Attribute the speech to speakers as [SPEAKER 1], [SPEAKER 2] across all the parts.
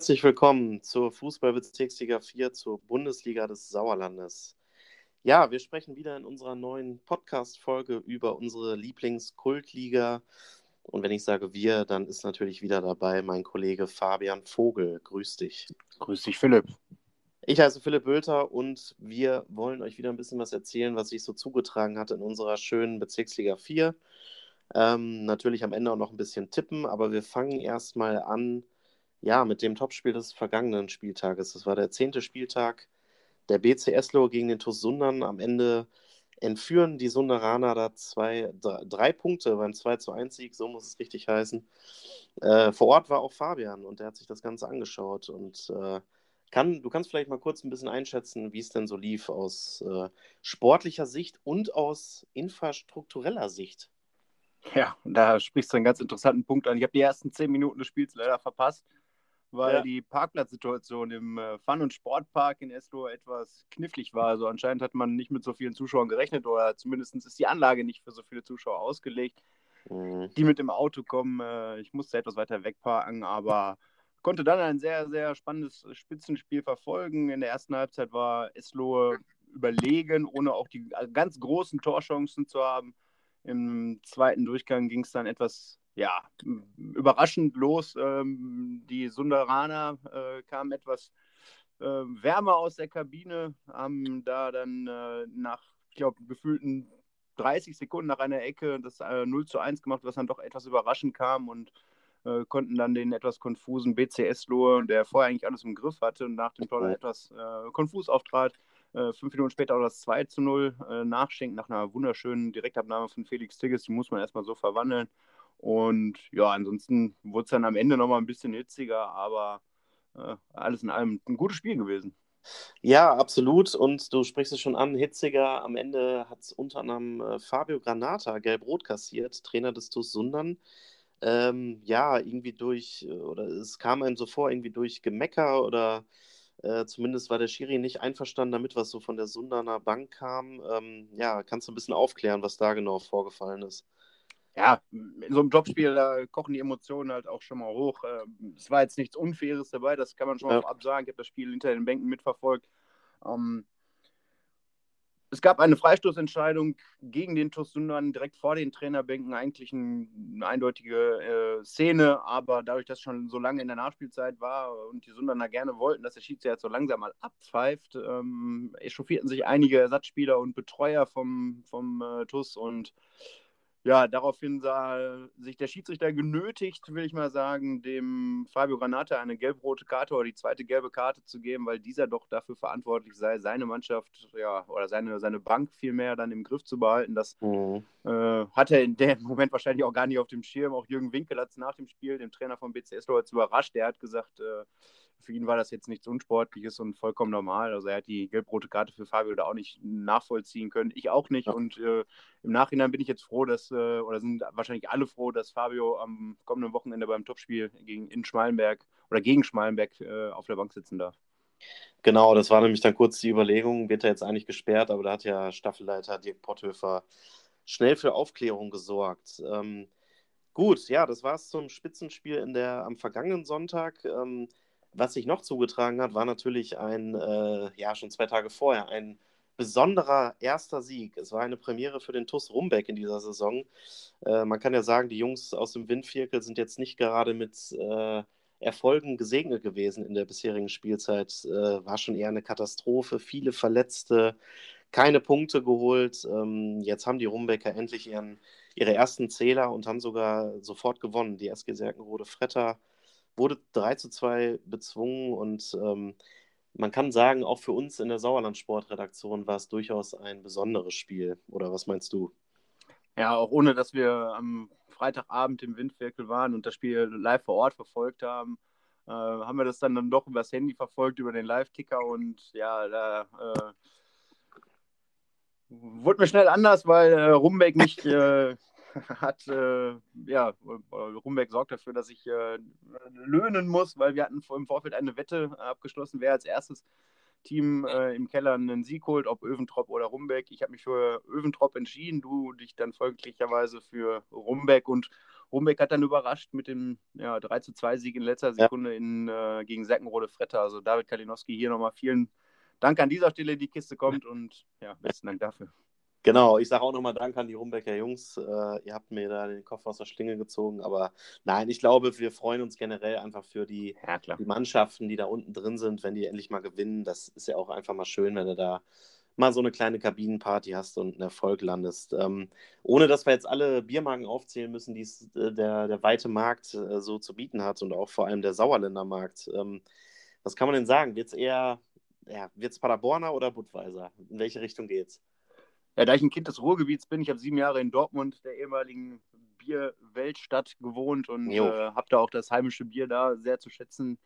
[SPEAKER 1] herzlich willkommen zur Fußballbezirksliga 4, zur Bundesliga des Sauerlandes. Ja, wir sprechen wieder in unserer neuen Podcast-Folge über unsere Lieblingskultliga. Und wenn ich sage wir, dann ist natürlich wieder dabei mein Kollege Fabian Vogel. Grüß dich.
[SPEAKER 2] Grüß dich, Philipp.
[SPEAKER 1] Ich heiße Philipp Bülter und wir wollen euch wieder ein bisschen was erzählen, was sich so zugetragen hat in unserer schönen Bezirksliga 4. Ähm, natürlich am Ende auch noch ein bisschen tippen, aber wir fangen erstmal an ja, mit dem Topspiel des vergangenen Spieltages. Das war der zehnte Spieltag der BC Eslo gegen den TuS Sundern. Am Ende entführen die Sunderaner da zwei, drei, drei Punkte beim 2 zu 1 Sieg, so muss es richtig heißen. Äh, vor Ort war auch Fabian und der hat sich das Ganze angeschaut und äh, kann, du kannst vielleicht mal kurz ein bisschen einschätzen, wie es denn so lief aus äh, sportlicher Sicht und aus infrastruktureller Sicht.
[SPEAKER 2] Ja, da sprichst du einen ganz interessanten Punkt an. Ich habe die ersten zehn Minuten des Spiels leider verpasst weil ja. die Parkplatzsituation im äh, Fun- und Sportpark in Eslo etwas knifflig war. Also anscheinend hat man nicht mit so vielen Zuschauern gerechnet oder zumindest ist die Anlage nicht für so viele Zuschauer ausgelegt, mhm. die mit dem Auto kommen. Äh, ich musste etwas weiter wegparken, aber konnte dann ein sehr, sehr spannendes Spitzenspiel verfolgen. In der ersten Halbzeit war Eslo überlegen, ohne auch die ganz großen Torchancen zu haben. Im zweiten Durchgang ging es dann etwas ja, überraschend los. Ähm, die Sunderaner äh, kamen etwas äh, wärmer aus der Kabine, haben da dann äh, nach, ich glaube, gefühlten 30 Sekunden nach einer Ecke das äh, 0 zu 1 gemacht, was dann doch etwas überraschend kam und äh, konnten dann den etwas konfusen BCS-Lohe, der vorher eigentlich alles im Griff hatte und nach dem Tor dann etwas äh, konfus auftrat, äh, fünf Minuten später auch das 2 zu 0 äh, nachschenkt nach einer wunderschönen Direktabnahme von Felix Tigges. Die muss man erstmal so verwandeln. Und ja, ansonsten wurde es dann am Ende nochmal ein bisschen hitziger, aber äh, alles in allem ein gutes Spiel gewesen.
[SPEAKER 1] Ja, absolut. Und du sprichst es schon an, hitziger. Am Ende hat es unter anderem äh, Fabio Granata gelb-rot kassiert, Trainer des TuS Sundern. Ähm, ja, irgendwie durch, äh, oder es kam einem so vor, irgendwie durch Gemecker oder äh, zumindest war der Schiri nicht einverstanden damit, was so von der Sundaner Bank kam. Ähm, ja, kannst du ein bisschen aufklären, was da genau vorgefallen ist?
[SPEAKER 2] Ja, in so einem Jobspiel, da kochen die Emotionen halt auch schon mal hoch. Ähm, es war jetzt nichts Unfaires dabei, das kann man schon mal ja. absagen. Ich habe das Spiel hinter den Bänken mitverfolgt. Ähm, es gab eine Freistoßentscheidung gegen den TuS Sundern direkt vor den Trainerbänken, eigentlich ein, eine eindeutige äh, Szene, aber dadurch, dass schon so lange in der Nachspielzeit war und die Sundaner gerne wollten, dass der Schiedsrichter so langsam mal abpfeift, ähm, echauffierten sich einige Ersatzspieler und Betreuer vom, vom äh, TuS und ja, daraufhin sah sich der Schiedsrichter genötigt, will ich mal sagen, dem Fabio Granata eine gelb-rote Karte oder die zweite gelbe Karte zu geben, weil dieser doch dafür verantwortlich sei, seine Mannschaft ja, oder seine, seine Bank vielmehr dann im Griff zu behalten. Das mhm. äh, hat er in dem Moment wahrscheinlich auch gar nicht auf dem Schirm. Auch Jürgen Winkel hat es nach dem Spiel, dem Trainer von BCS, überrascht. Der hat gesagt, äh, für ihn war das jetzt nichts Unsportliches und vollkommen normal. Also er hat die gelb-rote Karte für Fabio da auch nicht nachvollziehen können. Ich auch nicht. Ja. Und äh, im Nachhinein bin ich jetzt froh, dass, äh, oder sind wahrscheinlich alle froh, dass Fabio am kommenden Wochenende beim Topspiel gegen in Schmalenberg oder gegen Schmalenberg äh, auf der Bank sitzen darf.
[SPEAKER 1] Genau, das war nämlich dann kurz die Überlegung, wird er jetzt eigentlich gesperrt, aber da hat ja Staffelleiter Dirk Potthöfer schnell für Aufklärung gesorgt. Ähm, gut, ja, das war es zum Spitzenspiel in der, am vergangenen Sonntag. Ähm, was sich noch zugetragen hat, war natürlich ein, äh, ja, schon zwei Tage vorher, ein besonderer erster Sieg. Es war eine Premiere für den TUS Rumbeck in dieser Saison. Äh, man kann ja sagen, die Jungs aus dem Windvierkel sind jetzt nicht gerade mit äh, Erfolgen gesegnet gewesen in der bisherigen Spielzeit. Äh, war schon eher eine Katastrophe, viele Verletzte, keine Punkte geholt. Ähm, jetzt haben die Rumbecker endlich ihren, ihre ersten Zähler und haben sogar sofort gewonnen. Die SG Serkenrode Fretter wurde 3 zu 2 bezwungen und ähm, man kann sagen, auch für uns in der Sauerland-Sportredaktion war es durchaus ein besonderes Spiel. Oder was meinst du?
[SPEAKER 2] Ja, auch ohne, dass wir am Freitagabend im Windwirkel waren und das Spiel live vor Ort verfolgt haben, äh, haben wir das dann, dann doch übers Handy verfolgt, über den Live-Ticker und ja, da äh, wurde mir schnell anders, weil äh, Rumbeck nicht äh, hat, äh, ja, Rumbeck sorgt dafür, dass ich äh, löhnen muss, weil wir hatten im Vorfeld eine Wette abgeschlossen, wer als erstes Team äh, im Keller einen Sieg holt, ob Öventrop oder Rumbeck. Ich habe mich für Öventrop entschieden, du dich dann folglicherweise für Rumbeck und Rumbeck hat dann überrascht mit dem ja, 3 zu 2 Sieg in letzter Sekunde in, äh, gegen Seckenrode Fretter. Also David Kalinowski hier nochmal vielen Dank an dieser Stelle, die Kiste kommt und ja, besten Dank dafür.
[SPEAKER 1] Genau, ich sage auch nochmal Dank an die Rumbecker Jungs. Äh, ihr habt mir da den Kopf aus der Schlinge gezogen. Aber nein, ich glaube, wir freuen uns generell einfach für die, ja, die Mannschaften, die da unten drin sind, wenn die endlich mal gewinnen. Das ist ja auch einfach mal schön, wenn du da mal so eine kleine Kabinenparty hast und einen Erfolg landest. Ähm, ohne dass wir jetzt alle Biermarken aufzählen müssen, die äh, der, der weite Markt äh, so zu bieten hat und auch vor allem der Sauerländer Markt. Ähm, was kann man denn sagen? Wird es eher, ja, wird es Paderborner oder Budweiser? In welche Richtung geht's?
[SPEAKER 2] Ja, da ich ein Kind des Ruhrgebiets bin, ich habe sieben Jahre in Dortmund, der ehemaligen Bierweltstadt, gewohnt und äh, habe da auch das heimische Bier da sehr zu schätzen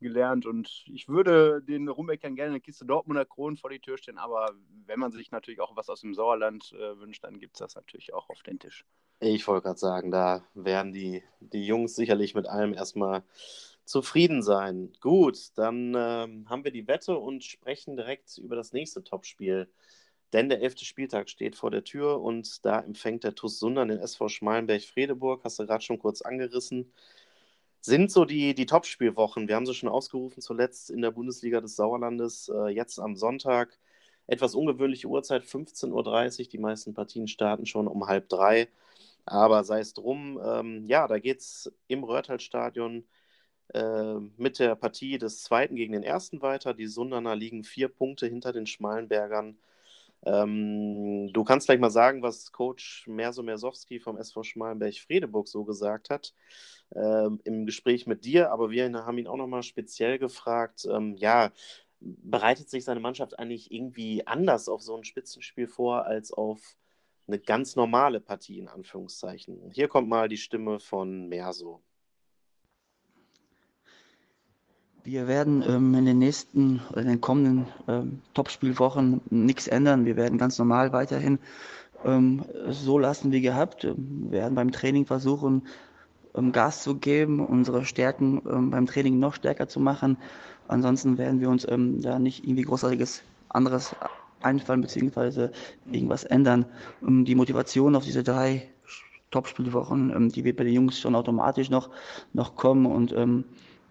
[SPEAKER 2] gelernt. Und ich würde den Rumbeckern gerne eine Kiste Dortmunder Kronen vor die Tür stellen, aber wenn man sich natürlich auch was aus dem Sauerland äh, wünscht, dann gibt es das natürlich auch auf den Tisch.
[SPEAKER 1] Ich wollte gerade sagen, da werden die, die Jungs sicherlich mit allem erstmal zufrieden sein. Gut, dann ähm, haben wir die Wette und sprechen direkt über das nächste Topspiel. Denn der elfte Spieltag steht vor der Tür und da empfängt der TuS Sundern den SV Schmalenberg-Fredeburg, hast du gerade schon kurz angerissen. Sind so die, die Topspielwochen. Wir haben sie schon ausgerufen, zuletzt in der Bundesliga des Sauerlandes, äh, jetzt am Sonntag. Etwas ungewöhnliche Uhrzeit, 15.30 Uhr. Die meisten Partien starten schon um halb drei. Aber sei es drum, ähm, ja, da geht es im Röhrtal-Stadion äh, mit der Partie des zweiten gegen den ersten weiter. Die Sundaner liegen vier Punkte hinter den Schmalenbergern. Ähm, du kannst gleich mal sagen, was Coach Merso Mersowski vom SV Schmalenberg-Fredeburg so gesagt hat ähm, im Gespräch mit dir, aber wir haben ihn auch nochmal speziell gefragt, ähm, ja, bereitet sich seine Mannschaft eigentlich irgendwie anders auf so ein Spitzenspiel vor als auf eine ganz normale Partie in Anführungszeichen? Hier kommt mal die Stimme von Merso.
[SPEAKER 3] Wir werden ähm, in den nächsten in den kommenden ähm, Topspielwochen nichts ändern. Wir werden ganz normal weiterhin ähm, so lassen wie gehabt. Wir werden beim Training versuchen, ähm, Gas zu geben, unsere Stärken ähm, beim Training noch stärker zu machen. Ansonsten werden wir uns ähm, da nicht irgendwie großartiges anderes einfallen bzw. irgendwas ändern. die Motivation auf diese drei Topspielwochen, die wird bei den Jungs schon automatisch noch, noch kommen und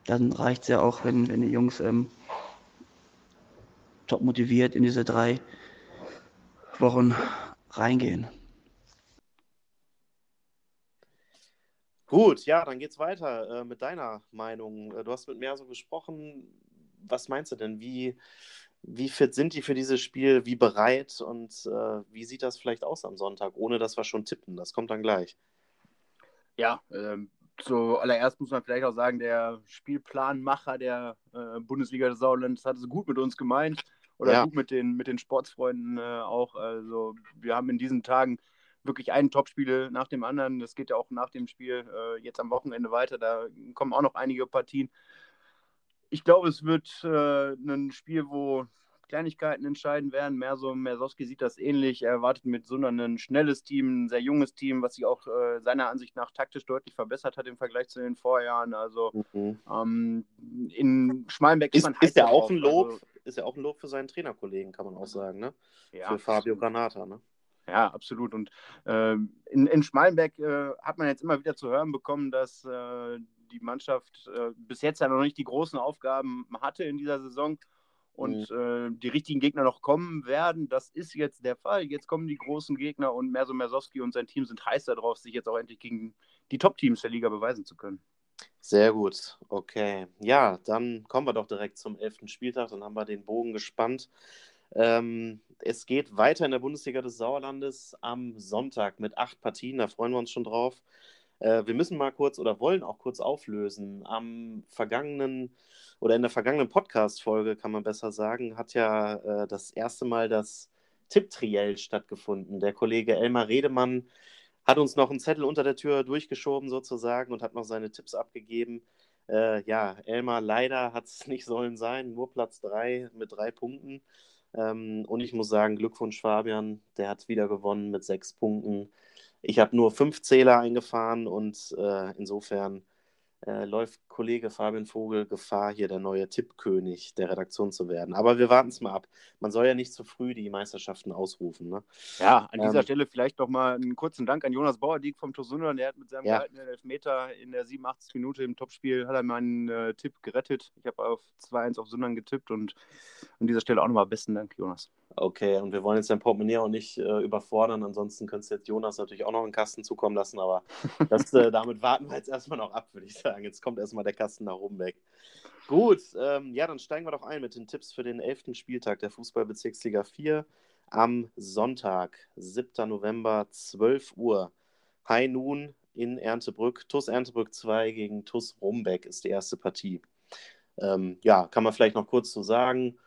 [SPEAKER 3] dann reicht es ja auch, wenn, wenn die Jungs ähm, top motiviert in diese drei Wochen reingehen.
[SPEAKER 1] Gut, ja, dann geht's weiter äh, mit deiner Meinung. Äh, du hast mit mir so gesprochen. Was meinst du denn? Wie, wie fit sind die für dieses Spiel? Wie bereit? Und äh, wie sieht das vielleicht aus am Sonntag, ohne dass wir schon tippen? Das kommt dann gleich.
[SPEAKER 2] Ja, ähm, zuallererst muss man vielleicht auch sagen, der Spielplanmacher der äh, Bundesliga des Sauerlandes hat es gut mit uns gemeint oder ja. gut mit den, mit den Sportsfreunden äh, auch. Also wir haben in diesen Tagen wirklich ein Topspiel nach dem anderen. Das geht ja auch nach dem Spiel äh, jetzt am Wochenende weiter. Da kommen auch noch einige Partien. Ich glaube, es wird äh, ein Spiel, wo Kleinigkeiten entscheiden werden. Merso Mersowski sieht das ähnlich. Er erwartet mit Sundern ein schnelles Team, ein sehr junges Team, was sich auch äh, seiner Ansicht nach taktisch deutlich verbessert hat im Vergleich zu den Vorjahren. Also mhm. ähm, in Schmalenbeck
[SPEAKER 1] ist, man ist ja auch ein Lob, also, ist ja auch ein Lob für seinen Trainerkollegen, kann man auch sagen, ne? Ja, für Fabio Granata, ne?
[SPEAKER 2] Ja, absolut. Und äh, in, in Schmalenberg äh, hat man jetzt immer wieder zu hören bekommen, dass äh, die Mannschaft äh, bis jetzt ja noch nicht die großen Aufgaben hatte in dieser Saison und mhm. Äh, die richtigen Gegner noch kommen werden. Das ist jetzt der Fall. Jetzt kommen die großen Gegner und Merso Mersowski und sein Team sind heiß darauf, sich jetzt auch endlich gegen die Top-Teams der Liga beweisen zu können.
[SPEAKER 1] Sehr gut, okay. Ja, dann kommen wir doch direkt zum elften Spieltag. Dann haben wir den Bogen gespannt. Ähm, es geht weiter in der Bundesliga des Sauerlandes am Sonntag mit acht Partien. Da freuen wir uns schon drauf. Äh, wir müssen mal kurz oder wollen auch kurz auflösen. Am vergangenen oder in der vergangenen Podcast-Folge, kann man besser sagen, hat ja äh, das erste Mal das Tipptriell stattgefunden. Der Kollege Elmar Redemann hat uns noch einen Zettel unter der Tür durchgeschoben sozusagen und hat noch seine Tipps abgegeben. Äh, ja, Elmar, leider hat es nicht sollen sein, nur Platz 3 mit drei Punkten. Ähm, und ich muss sagen, Glückwunsch Fabian, der hat wieder gewonnen mit sechs Punkten. Ich habe nur fünf Zähler eingefahren und äh, insofern äh, läuft Kollege Fabian Vogel Gefahr, hier der neue Tippkönig der Redaktion zu werden. Aber wir warten es mal ab. Man soll ja nicht zu früh die Meisterschaften ausrufen. Ne?
[SPEAKER 2] Ja, an dieser ähm, Stelle vielleicht noch mal einen kurzen Dank an Jonas Bauerdiek vom Tosundan. Der hat mit seinem ja. gehaltenen Elfmeter in der 87. Minute im Topspiel hat er meinen äh, Tipp gerettet. Ich habe auf 2-1 auf Sundern getippt und an dieser Stelle auch nochmal besten Dank, Jonas.
[SPEAKER 1] Okay, und wir wollen jetzt dein Portemonnaie auch nicht äh, überfordern. Ansonsten könntest du jetzt Jonas natürlich auch noch einen Kasten zukommen lassen, aber das, äh, damit warten wir jetzt erstmal noch ab, würde ich sagen. Jetzt kommt erstmal der Kasten nach oben weg. Gut, ähm, ja, dann steigen wir doch ein mit den Tipps für den 11. Spieltag der Fußballbezirksliga 4 am Sonntag, 7. November, 12 Uhr. High Noon in Erntebrück. TUS Erntebrück 2 gegen TUS Rumbeck ist die erste Partie. Ähm, ja, kann man vielleicht noch kurz so sagen.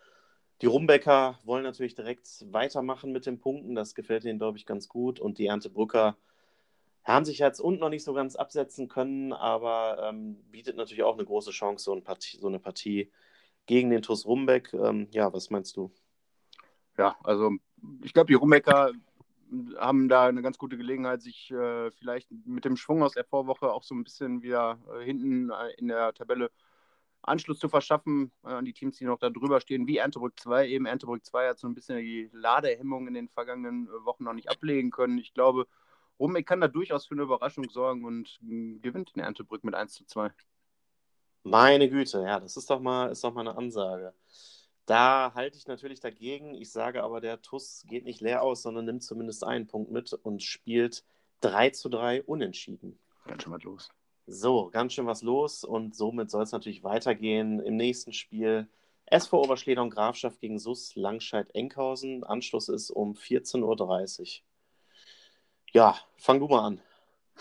[SPEAKER 1] Die Rumbecker wollen natürlich direkt weitermachen mit den Punkten. Das gefällt ihnen, glaube ich, ganz gut. Und die Erntebrücker haben sich jetzt unten noch nicht so ganz absetzen können, aber ähm, bietet natürlich auch eine große Chance, so, ein Partie, so eine Partie gegen den TuS Rumbeck. Ähm, ja, was meinst du?
[SPEAKER 2] Ja, also ich glaube, die Rumbecker haben da eine ganz gute Gelegenheit, sich äh, vielleicht mit dem Schwung aus der Vorwoche auch so ein bisschen wieder äh, hinten äh, in der Tabelle Anschluss zu verschaffen äh, an die Teams, die noch da drüber stehen, wie Erntebrück 2. Eben Erntebrück 2 hat so ein bisschen die Ladehemmung in den vergangenen äh, Wochen noch nicht ablegen können. Ich glaube, Rummeck kann da durchaus für eine Überraschung sorgen und äh, gewinnt in Erntebrück mit 1 zu 2.
[SPEAKER 1] Meine Güte, ja, das ist doch mal, ist doch mal eine Ansage. Da halte ich natürlich dagegen. Ich sage aber, der TUS geht nicht leer aus, sondern nimmt zumindest einen Punkt mit und spielt 3 zu 3 unentschieden.
[SPEAKER 2] Ganz schön was los.
[SPEAKER 1] So, ganz schön was los und somit soll es natürlich weitergehen im nächsten Spiel. SV Oberschleder Grafschaft gegen SUS Langscheid-Enkhausen. Anschluss ist um 14.30 Uhr. Ja, fang du mal an.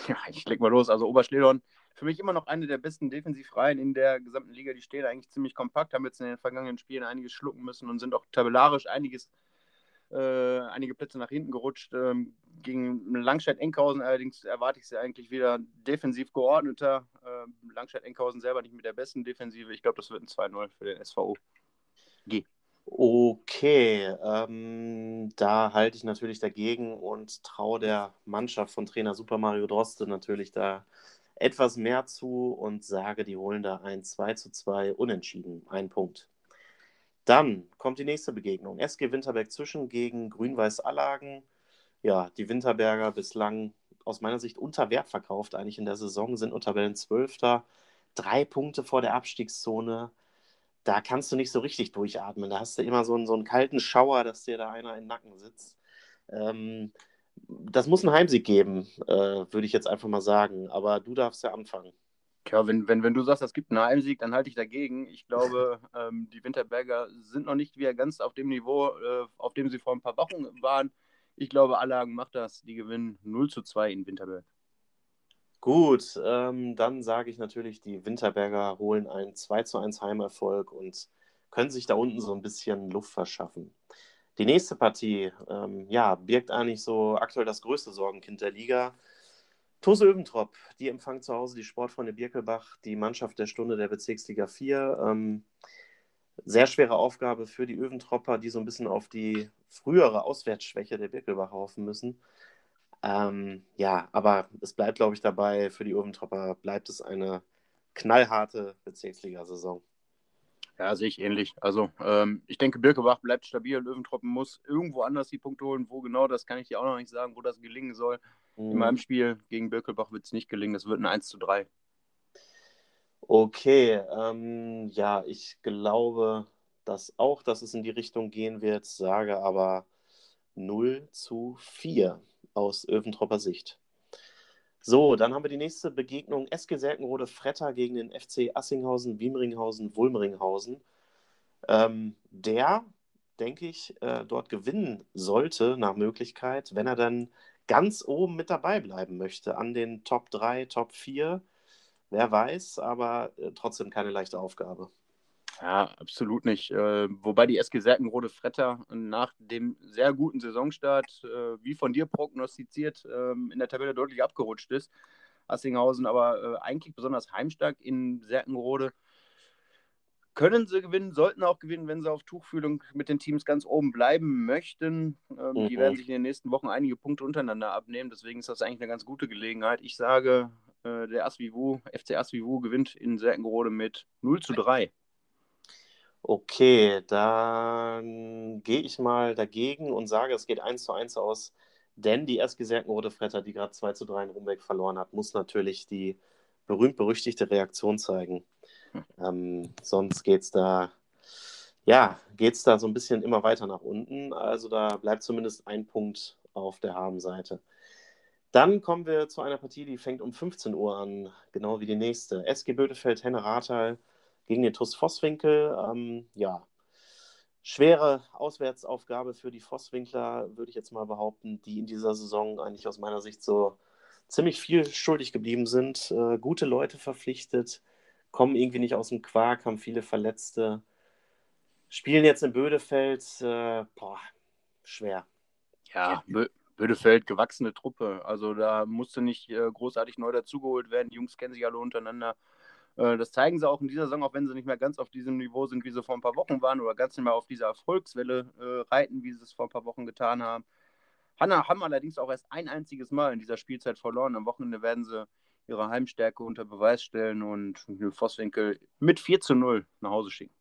[SPEAKER 2] Ja, ich leg mal los. Also Oberschledorn, für mich immer noch eine der besten Defensivreihen in der gesamten Liga. Die stehen eigentlich ziemlich kompakt, haben jetzt in den vergangenen Spielen einiges schlucken müssen und sind auch tabellarisch einiges äh, einige Plätze nach hinten gerutscht. Ähm, gegen Langstedt-Enkhausen allerdings erwarte ich sie eigentlich wieder defensiv geordneter. Ähm, Langstedt-Enkhausen selber nicht mit der besten Defensive. Ich glaube, das wird ein 2-0 für den SVO.
[SPEAKER 1] G. Okay, ähm, da halte ich natürlich dagegen und traue der Mannschaft von Trainer Super Mario Droste natürlich da etwas mehr zu und sage, die holen da ein 2 zu 2 unentschieden. Ein Punkt. Dann kommt die nächste Begegnung. SG Winterberg zwischen gegen Grün-Weiß Allagen. Ja, die Winterberger bislang aus meiner Sicht unter Wert verkauft, eigentlich in der Saison, sind unter Tabellen Zwölfter. Drei Punkte vor der Abstiegszone. Da kannst du nicht so richtig durchatmen. Da hast du immer so einen, so einen kalten Schauer, dass dir da einer im Nacken sitzt. Ähm, das muss einen Heimsieg geben, äh, würde ich jetzt einfach mal sagen. Aber du darfst ja anfangen.
[SPEAKER 2] Ja, wenn, wenn, wenn du sagst, es gibt einen Heimsieg, dann halte ich dagegen. Ich glaube, ähm, die Winterberger sind noch nicht wieder ganz auf dem Niveau, äh, auf dem sie vor ein paar Wochen waren. Ich glaube, Allagen macht das. Die gewinnen 0 zu 2 in Winterberg.
[SPEAKER 1] Gut, ähm, dann sage ich natürlich, die Winterberger holen einen 2 zu 1 Heimerfolg und können sich da unten so ein bisschen Luft verschaffen. Die nächste Partie, ähm, ja, birgt eigentlich so aktuell das größte Sorgenkind der Liga. TuS Öventrop, die empfangen zu Hause die Sportfreunde Birkelbach, die Mannschaft der Stunde der Bezirksliga 4. Ähm, sehr schwere Aufgabe für die Öventropper, die so ein bisschen auf die frühere Auswärtsschwäche der Birkelbach hoffen müssen. Ähm, ja, aber es bleibt, glaube ich, dabei, für die Öventropper bleibt es eine knallharte Bezirksliga-Saison.
[SPEAKER 2] Ja, sehe ich ähnlich. Also ähm, ich denke, Birkebach bleibt stabil. Löwentroppen muss irgendwo anders die Punkte holen. Wo genau, das kann ich dir auch noch nicht sagen, wo das gelingen soll. Mhm. In meinem Spiel gegen Birkelbach wird es nicht gelingen. Das wird ein 1 zu 3.
[SPEAKER 1] Okay, ähm, ja, ich glaube dass auch, dass es in die Richtung gehen wird, sage aber 0 zu 4 aus Öventropper Sicht. So, dann haben wir die nächste Begegnung. SG Selkenrode Fretter gegen den FC Assinghausen, Wiemringhausen, Wulmringhausen. Ähm, der, denke ich, äh, dort gewinnen sollte nach Möglichkeit, wenn er dann ganz oben mit dabei bleiben möchte, an den Top 3, Top 4. Wer weiß, aber äh, trotzdem keine leichte Aufgabe.
[SPEAKER 2] Ja, absolut nicht. Äh, wobei die SG Serkenrode Fretter nach dem sehr guten Saisonstart, äh, wie von dir prognostiziert, äh, in der Tabelle deutlich abgerutscht ist. Assinghausen aber äh, eigentlich besonders heimstark in Serkenrode. Können sie gewinnen, sollten auch gewinnen, wenn sie auf Tuchfühlung mit den Teams ganz oben bleiben möchten. Ähm, mhm. Die werden sich in den nächsten Wochen einige Punkte untereinander abnehmen. Deswegen ist das eigentlich eine ganz gute Gelegenheit. Ich sage Äh, der Asvivu, FC Asvivu gewinnt in Serkenrode mit 0 zu 3.
[SPEAKER 1] Okay, dann gehe ich mal dagegen und sage, es geht 1 zu 1 aus, denn die SG Serkenrode Fretter, die gerade 2 zu 3 in Rumbeck verloren hat, muss natürlich die berühmt-berüchtigte Reaktion zeigen. Hm. Ähm, sonst geht es da, ja, geht es da so ein bisschen immer weiter nach unten. Also da bleibt zumindest ein Punkt auf der Habenseite. Dann kommen wir zu einer Partie, die fängt um 15 Uhr an, genau wie die nächste. SG Bödefeld, Henne Rathal gegen den TUS Vosswinkel. Ähm, ja, schwere Auswärtsaufgabe für die Vosswinkler, würde ich jetzt mal behaupten, die in dieser Saison eigentlich aus meiner Sicht so ziemlich viel schuldig geblieben sind. Äh, gute Leute verpflichtet, kommen irgendwie nicht aus dem Quark, haben viele Verletzte. Spielen jetzt in Bödefeld, äh, boah, schwer.
[SPEAKER 2] Ja, Bö Bödefeld, gewachsene Truppe. Also da musste nicht äh, großartig neu dazugeholt werden. Die Jungs kennen sich alle untereinander. Äh, das zeigen sie auch in dieser Saison, auch wenn sie nicht mehr ganz auf diesem Niveau sind, wie sie vor ein paar Wochen waren oder ganz nicht mehr auf dieser Erfolgswelle äh, reiten, wie sie es vor ein paar Wochen getan haben. Hanna haben allerdings auch erst ein einziges Mal in dieser Spielzeit verloren. Am Wochenende werden sie ihre Heimstärke unter Beweis stellen und Vosswinkel mit 4 zu 0 nach Hause schicken.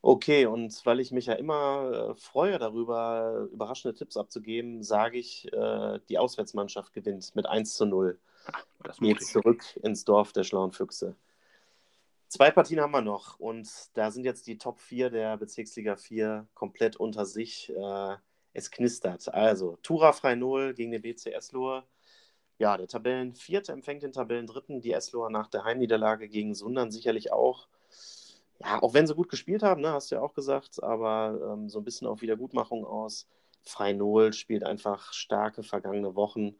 [SPEAKER 1] Okay, und weil ich mich ja immer äh, freue darüber, überraschende Tipps abzugeben, sage ich, äh, die Auswärtsmannschaft gewinnt mit 1 zu 0. Das geht zurück ins Dorf der schlauen Füchse. Zwei Partien haben wir noch und da sind jetzt die Top 4 der Bezirksliga 4 komplett unter sich. Äh, es knistert. Also, Tura frei 0 gegen den BC Eslohe. Ja, der Tabellenvierte empfängt den Tabellendritten. Die Esloher nach der Heimniederlage gegen Sundern sicherlich auch. Ja, auch wenn sie gut gespielt haben, ne, hast du ja auch gesagt, aber ähm, so ein bisschen auf Wiedergutmachung aus. Frei 0 spielt einfach starke vergangene Wochen.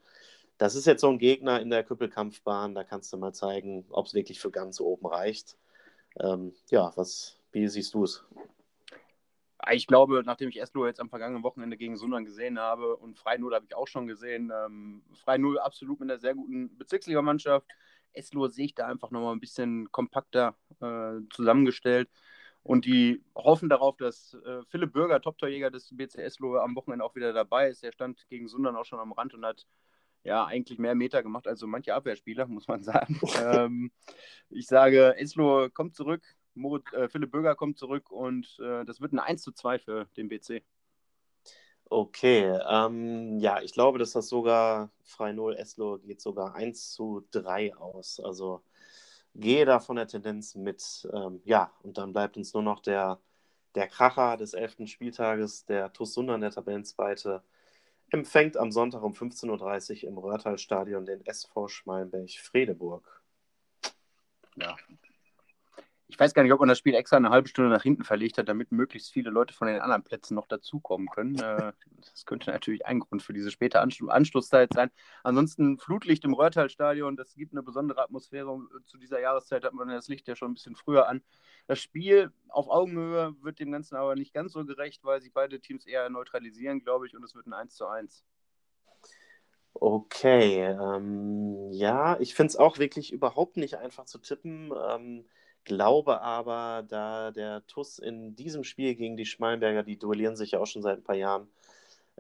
[SPEAKER 1] Das ist jetzt so ein Gegner in der Küppelkampfbahn, da kannst du mal zeigen, ob es wirklich für ganz oben reicht. Ähm, ja, was, wie siehst du es?
[SPEAKER 2] Ich glaube, nachdem ich Eslo jetzt am vergangenen Wochenende gegen Sundern gesehen habe und Frei Null habe ich auch schon gesehen, ähm, Frei Null absolut mit einer sehr guten Bezirksligamannschaft. Eslo sehe ich da einfach nochmal ein bisschen kompakter äh, zusammengestellt. Und die hoffen darauf, dass äh, Philipp Bürger, Top-Torjäger des BC Eslo, am Wochenende auch wieder dabei ist. Er stand gegen Sundern auch schon am Rand und hat ja eigentlich mehr Meter gemacht als so manche Abwehrspieler, muss man sagen. ähm, ich sage, Eslo kommt zurück, Moritz, äh, Philipp Böger kommt zurück und äh, das wird ein 1 zu 2 für den BC.
[SPEAKER 1] Okay, ähm, ja, ich glaube, dass das sogar frei 0 Eslo geht sogar 1 zu 3 aus. Also gehe da von der Tendenz mit. Ähm, ja, und dann bleibt uns nur noch der, der Kracher des 11. Spieltages, der TuS Sundern, der Tabellenzweite, empfängt am Sonntag um 15.30 Uhr im Röhrtal-Stadion den SV Schmalenberg-Fredeburg.
[SPEAKER 2] Ja, ich weiß gar nicht, ob man das Spiel extra eine halbe Stunde nach hinten verlegt hat, damit möglichst viele Leute von den anderen Plätzen noch dazukommen können. Äh, das könnte natürlich ein Grund für diese späte Anstoßzeit sein. Ansonsten Flutlicht im Röhrtal-Stadion, das gibt eine besondere Atmosphäre. Zu dieser Jahreszeit hat man das Licht ja schon ein bisschen früher an. Das Spiel auf Augenhöhe wird dem Ganzen aber nicht ganz so gerecht, weil sich beide Teams eher neutralisieren, glaube ich, und es wird ein 1 zu 1.
[SPEAKER 1] Okay, ähm, ja, ich finde es auch wirklich überhaupt nicht einfach zu tippen. Ähm, glaube aber, da der TUS in diesem Spiel gegen die Schmalenberger, die duellieren sich ja auch schon seit ein paar Jahren,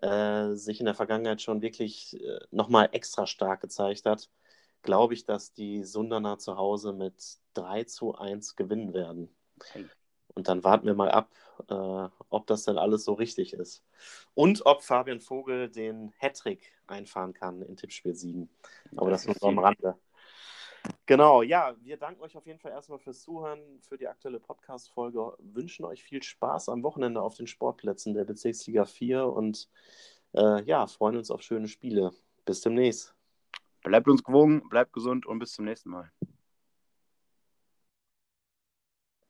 [SPEAKER 1] äh, sich in der Vergangenheit schon wirklich äh, nochmal extra stark gezeigt hat, glaube ich, dass die Sunderner zu Hause mit 3 zu 1 gewinnen werden. Und dann warten wir mal ab, äh, ob das denn alles so richtig ist. Und ob Fabian Vogel den Hattrick einfahren kann in Tippspiel 7. Aber das, das nur so am Rande. Genau, ja, wir danken euch auf jeden Fall erstmal fürs Zuhören, für die aktuelle Podcast-Folge. Wünschen euch viel Spaß am Wochenende auf den Sportplätzen der Bezirksliga 4 und äh, ja, freuen uns auf schöne Spiele. Bis demnächst.
[SPEAKER 2] Bleibt uns gewogen, bleibt gesund und bis zum nächsten Mal.